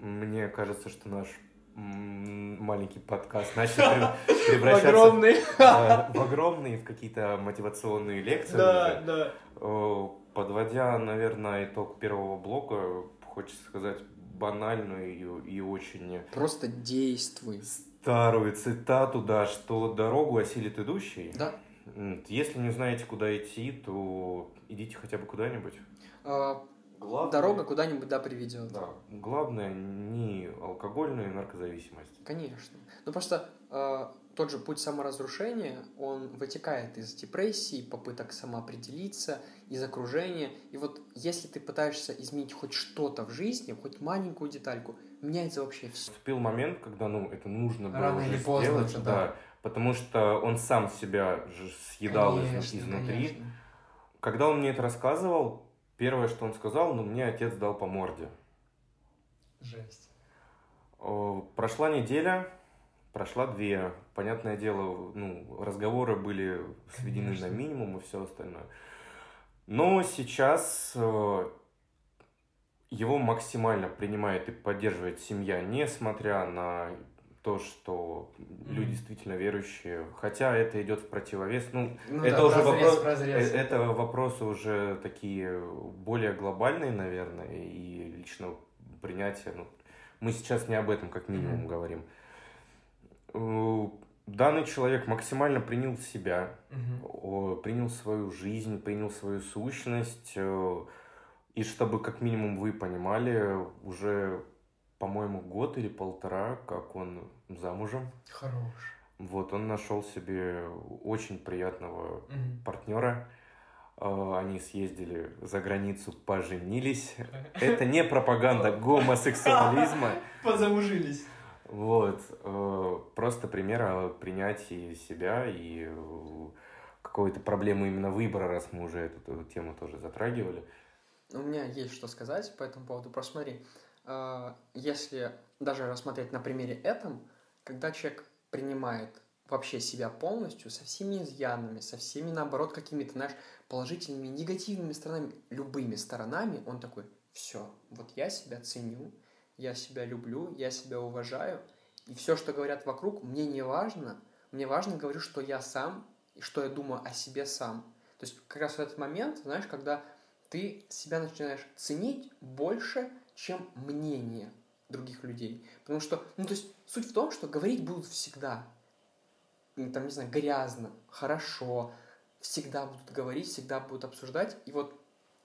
B: Мне кажется, что наш маленький подкаст начал превращаться
A: в огромный,
B: в огромные, в какие-то мотивационные лекции.
A: Да, да.
B: Подводя, наверное, итог первого блока, хочется сказать банальную и, и очень...
A: Просто действуй.
B: Старую цитату, да, что дорогу осилит идущий.
A: Да.
B: Если не знаете, куда идти, то идите хотя бы куда-нибудь.
A: А, Главное... Дорога куда-нибудь, да, приведет.
B: Да. Главное не алкогольная наркозависимость.
A: Конечно. Ну просто э, тот же путь саморазрушения, он вытекает из депрессии, попыток самоопределиться, из окружения. И вот если ты пытаешься изменить хоть что-то в жизни, хоть маленькую детальку, меняется вообще все.
B: Вступил момент, когда, ну, это нужно было
A: Рано
B: уже
A: или поздно
B: сделать,
A: это,
B: да.
A: да.
B: Потому что он сам себя же съедал
A: конечно,
B: изнутри.
A: Конечно.
B: Когда он мне это рассказывал, Первое, что он сказал, ну, мне отец дал по морде.
A: Жесть.
B: Прошла неделя, прошла две. Понятное дело, ну, разговоры были сведены Конечно. на минимум и все остальное. Но сейчас э, его максимально принимает и поддерживает семья, несмотря на то, что mm-hmm. люди действительно верующие, хотя это идет в противовес. Ну, ну это да, уже разрез, вопрос, разрез. Э, это вопросы уже такие более глобальные, наверное, и личного принятия. Ну, мы сейчас не об этом, как минимум, mm-hmm. говорим. Э, данный человек максимально принял себя, mm-hmm. принял свою жизнь, принял свою сущность. Э, и чтобы, как минимум, вы понимали, уже по-моему, год или полтора, как он замужем.
A: Хорош.
B: Вот, он нашел себе очень приятного mm-hmm. партнера. А, они съездили за границу, поженились. Это не пропаганда гомосексуализма.
A: Позамужились.
B: Вот. Э, просто пример о принятии себя и э, какой-то проблемы именно выбора, раз мы уже эту, тему тоже затрагивали.
A: У меня есть что сказать по этому поводу. Посмотри, а, если даже рассмотреть на примере этом, когда человек принимает вообще себя полностью, со всеми изъянами, со всеми, наоборот, какими-то, знаешь, положительными, негативными сторонами, любыми сторонами, он такой, все, вот я себя ценю, я себя люблю, я себя уважаю, и все, что говорят вокруг, мне не важно, мне важно говорю, что я сам, и что я думаю о себе сам. То есть как раз в этот момент, знаешь, когда ты себя начинаешь ценить больше, чем мнение других людей. Потому что, ну, то есть, суть в том, что говорить будут всегда. Там, не знаю, грязно, хорошо, всегда будут говорить, всегда будут обсуждать. И вот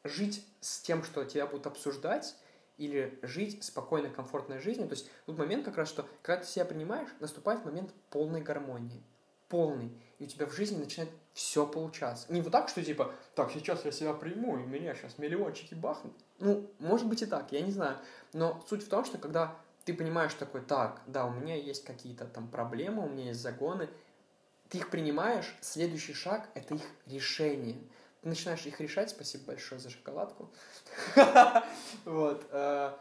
A: жить с тем, что тебя будут обсуждать, или жить спокойной, комфортной жизнью. То есть тут момент как раз, что когда ты себя принимаешь, наступает момент полной гармонии. Полный. И у тебя в жизни начинает все получаться. Не вот так, что типа, так, сейчас я себя приму, и меня сейчас миллиончики бахнут. Ну, может быть и так, я не знаю. Но суть в том, что когда ты понимаешь такой, так, да, у меня есть какие-то там проблемы, у меня есть загоны, ты их принимаешь, следующий шаг – это их решение. Ты начинаешь их решать, спасибо большое за шоколадку. Вот. Э,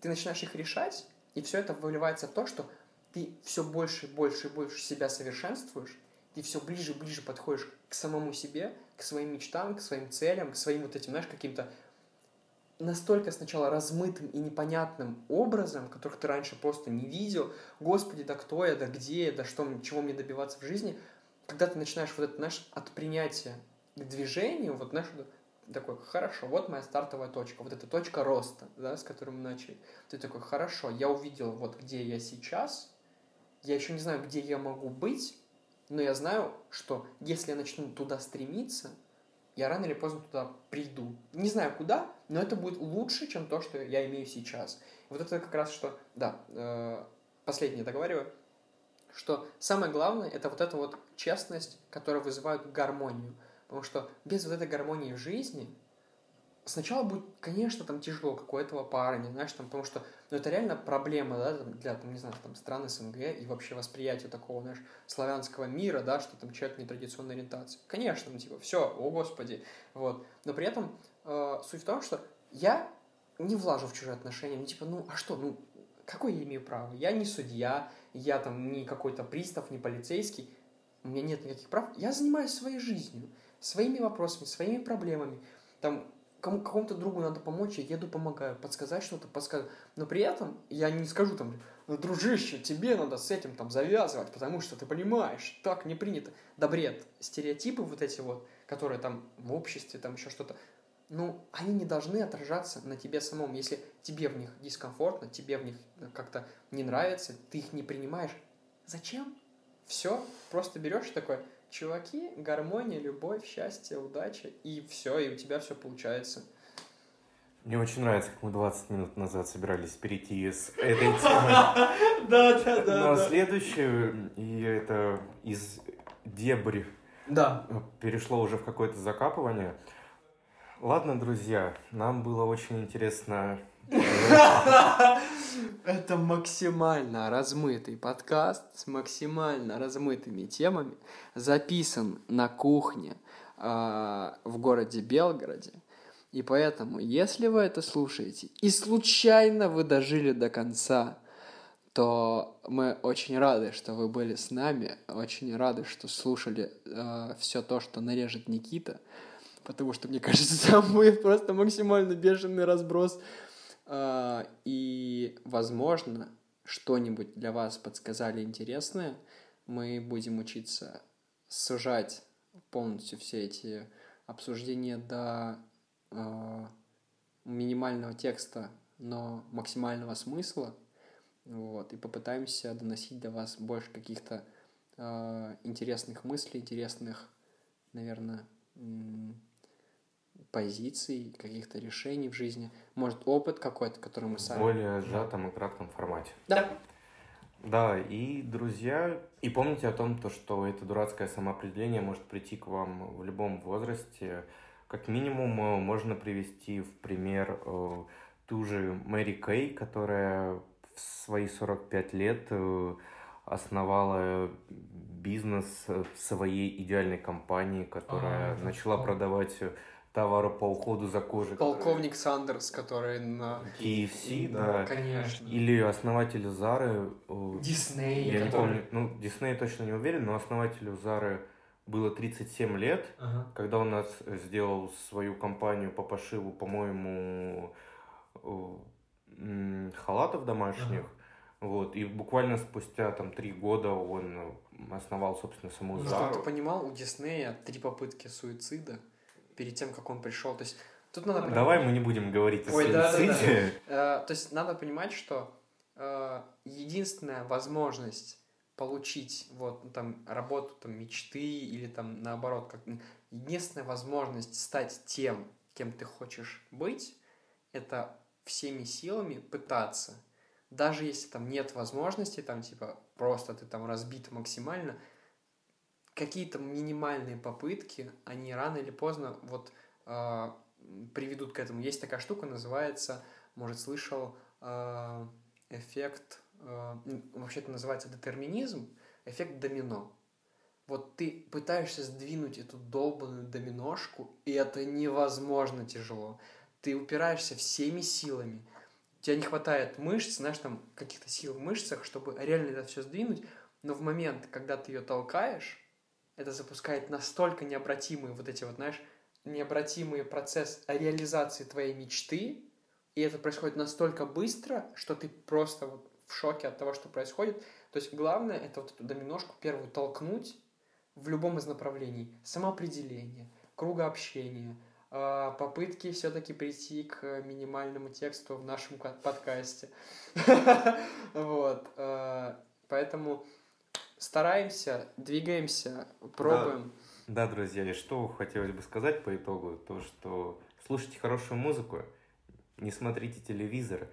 A: ты начинаешь их решать, и все это выливается в то, что ты все больше, больше и больше себя совершенствуешь, ты все ближе и ближе подходишь к самому себе, к своим мечтам, к своим целям, к своим вот этим, знаешь, каким-то настолько сначала размытым и непонятным образом, которых ты раньше просто не видел. Господи, да кто я, да где я, да что, чего мне добиваться в жизни. Когда ты начинаешь вот это, знаешь, от принятия к движению, вот, знаешь, такой, хорошо, вот моя стартовая точка, вот эта точка роста, да, с которой мы начали. Ты такой, хорошо, я увидел, вот где я сейчас, я еще не знаю, где я могу быть, но я знаю, что если я начну туда стремиться, я рано или поздно туда приду. Не знаю куда, но это будет лучше, чем то, что я имею сейчас. Вот это как раз что, да, э, последнее договариваю, что самое главное это вот эта вот честность, которая вызывает гармонию. Потому что без вот этой гармонии в жизни сначала будет, конечно, там тяжело, как у этого парня, знаешь, там, потому что ну, это реально проблема, да, там, для, там, не знаю, там, стран СНГ и вообще восприятие такого, знаешь, славянского мира, да, что там человек нетрадиционной ориентации. Конечно, ну, типа, все, о господи, вот. Но при этом э, суть в том, что я не влажу в чужие отношения, ну, типа, ну, а что, ну, какое я имею право? Я не судья, я там не какой-то пристав, не полицейский, у меня нет никаких прав, я занимаюсь своей жизнью, своими вопросами, своими проблемами, там, кому, какому-то другу надо помочь, я еду, помогаю, подсказать что-то, подсказываю. Но при этом я не скажу там, ну, дружище, тебе надо с этим там завязывать, потому что ты понимаешь, так не принято. Да бред, стереотипы вот эти вот, которые там в обществе, там еще что-то, ну, они не должны отражаться на тебе самом. Если тебе в них дискомфортно, тебе в них как-то не нравится, ты их не принимаешь, зачем? Все, просто берешь такой, чуваки, гармония, любовь, счастье, удача, и все, и у тебя все получается.
B: Мне очень нравится, как мы 20 минут назад собирались перейти с этой темы
A: да, да, да,
B: на следующую, и это из дебри
A: да.
B: перешло уже в какое-то закапывание. Ладно, друзья, нам было очень интересно
A: Это максимально размытый подкаст с максимально размытыми темами, записан на кухне э, в городе Белгороде. И поэтому, если вы это слушаете, и случайно вы дожили до конца, то мы очень рады, что вы были с нами, очень рады, что слушали э, все то, что нарежет Никита, потому что, мне кажется, там будет просто максимально бешеный разброс а, и, возможно, что-нибудь для вас подсказали интересное. Мы будем учиться сужать полностью все эти обсуждения до э, минимального текста, но максимального смысла. Вот, и попытаемся доносить до вас больше каких-то э, интересных мыслей, интересных, наверное, позиций, каких-то решений в жизни, может, опыт какой-то, который мы сами...
B: В более сжатом и кратком формате.
A: Да.
B: Да, и, друзья, и помните о том, то, что это дурацкое самоопределение может прийти к вам в любом возрасте. Как минимум, э, можно привести в пример э, ту же Мэри Кей, которая в свои 45 лет э, основала бизнес своей идеальной компании, которая а, начала продавать товара по уходу за кожей.
A: Полковник Сандерс, который на...
B: KFC, да.
A: Конечно.
B: Или основатель Зары.
A: Дисней.
B: Я который... не помню, ну, Дисней точно не уверен, но основателю Зары было 37 лет, ага. когда он нас сделал свою компанию по пошиву, по-моему, халатов домашних. Ага. Вот, и буквально спустя там три года он основал, собственно, саму ну, Зару.
A: Чтобы ты понимал, у Диснея три попытки суицида перед тем, как он пришел. То есть тут надо...
B: Давай мы не будем говорить о Ой, да, да,
A: да. То есть надо понимать, что э, единственная возможность получить вот ну, там работу там мечты или там наоборот как единственная возможность стать тем, кем ты хочешь быть, это всеми силами пытаться. Даже если там нет возможности, там типа просто ты там разбит максимально, какие-то минимальные попытки, они рано или поздно вот э, приведут к этому. Есть такая штука, называется, может, слышал, э, эффект, э, вообще это называется детерминизм, эффект домино. Вот ты пытаешься сдвинуть эту долбанную доминошку, и это невозможно тяжело. Ты упираешься всеми силами. У тебя не хватает мышц, знаешь, там каких-то сил в мышцах, чтобы реально это все сдвинуть. Но в момент, когда ты ее толкаешь, это запускает настолько необратимые вот эти вот, знаешь, необратимый процесс реализации твоей мечты, и это происходит настолько быстро, что ты просто вот в шоке от того, что происходит. То есть главное это вот эту доминошку первую толкнуть в любом из направлений. Самоопределение, круга общения, а, попытки все-таки прийти к минимальному тексту в нашем подкасте. Вот. А, поэтому стараемся, двигаемся, пробуем.
B: Да, друзья, и что хотелось бы сказать по итогу, то что слушайте хорошую музыку, не смотрите телевизор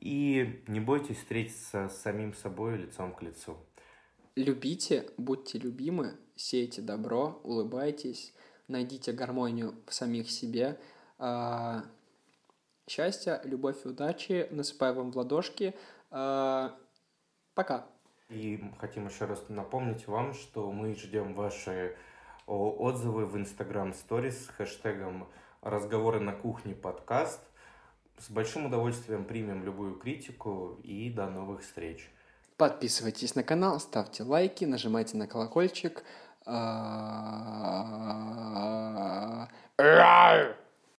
B: и не бойтесь встретиться с самим собой лицом к лицу.
A: Любите, будьте любимы, сейте добро, улыбайтесь, найдите гармонию в самих себе. А, счастья, любовь и удачи. Насыпаю вам в ладошки. А, пока.
B: И хотим еще раз напомнить вам, что мы ждем ваши отзывы в Instagram Stories с хэштегом «Разговоры на кухне подкаст». С большим удовольствием примем любую критику и до новых встреч.
A: Подписывайтесь на канал, ставьте лайки, нажимайте на колокольчик. А,